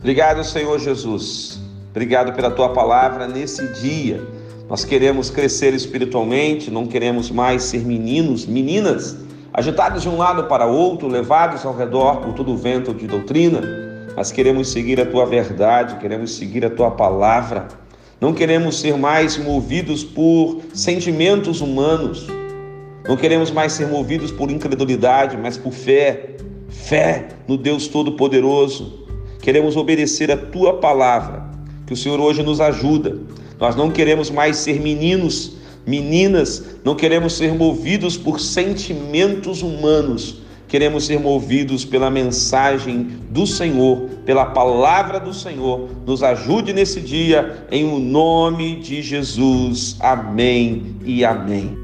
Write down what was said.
Obrigado, Senhor Jesus. Obrigado pela tua palavra nesse dia. Nós queremos crescer espiritualmente, não queremos mais ser meninos, meninas, agitados de um lado para outro, levados ao redor por todo o vento de doutrina, mas queremos seguir a tua verdade, queremos seguir a tua palavra. Não queremos ser mais movidos por sentimentos humanos. Não queremos mais ser movidos por incredulidade, mas por fé. Fé no Deus Todo-Poderoso. Queremos obedecer a tua palavra. Que o Senhor hoje nos ajuda. Nós não queremos mais ser meninos, meninas, não queremos ser movidos por sentimentos humanos. Queremos ser movidos pela mensagem do Senhor, pela palavra do Senhor. Nos ajude nesse dia, em o nome de Jesus. Amém e amém.